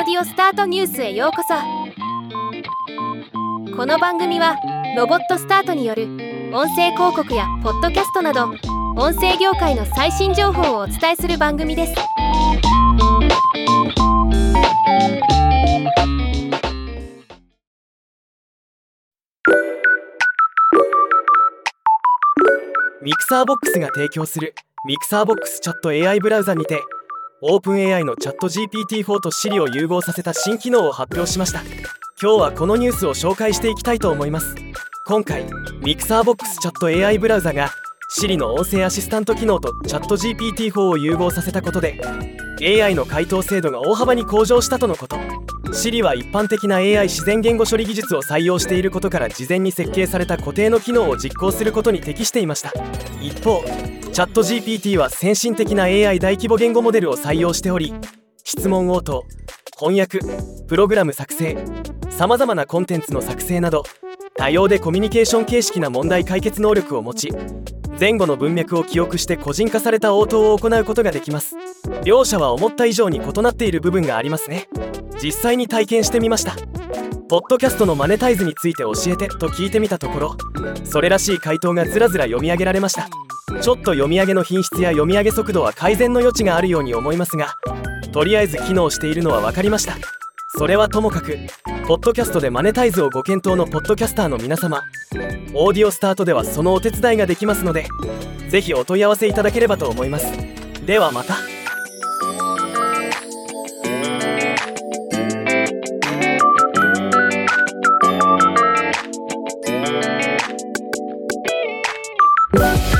ロボスタートニュースへようこそ。この番組はロボットスタートによる音声広告やポッドキャストなど音声業界の最新情報をお伝えする番組です。ミクサーボックスが提供するミクサーボックスチャット AI ブラウザにて OpenAI のチャット GPT-4 と Siri を融合させた新機能を発表しました。今日はこのニュースを紹介していきたいと思います。今回ミクサーボックスチャット AI ブラウザが Siri の音声アシスタント機能とチャット GPT-4 を融合させたことで AI の回答精度が大幅に向上したとのこと。Siri は一般的な AI 自然言語処理技術を採用していることから事前に設計された固定の機能を実行することに適していました。一方チャット GPT は先進的な AI 大規模言語モデルを採用しており質問応答翻訳プログラム作成さまざまなコンテンツの作成など多様でコミュニケーション形式な問題解決能力を持ち前後の文脈を記憶して個人化された応答を行うことができます。両者は思った以上に異なっている部分がありますね。実際に体験してみました。ポッドキャストのマネタイズについて教えてと聞いてみたところそれらしい回答がずらずら読み上げられました。ちょっと読み上げの品質や読み上げ速度は改善の余地があるように思いますがとりあえず機能しているのは分かりました。それはともかくポッドキャストでマネタイズをご検討のポッドキャスターの皆様。オーディオスタートではそのお手伝いができますのでぜひお問い合わせいただければと思います。ではまた。今回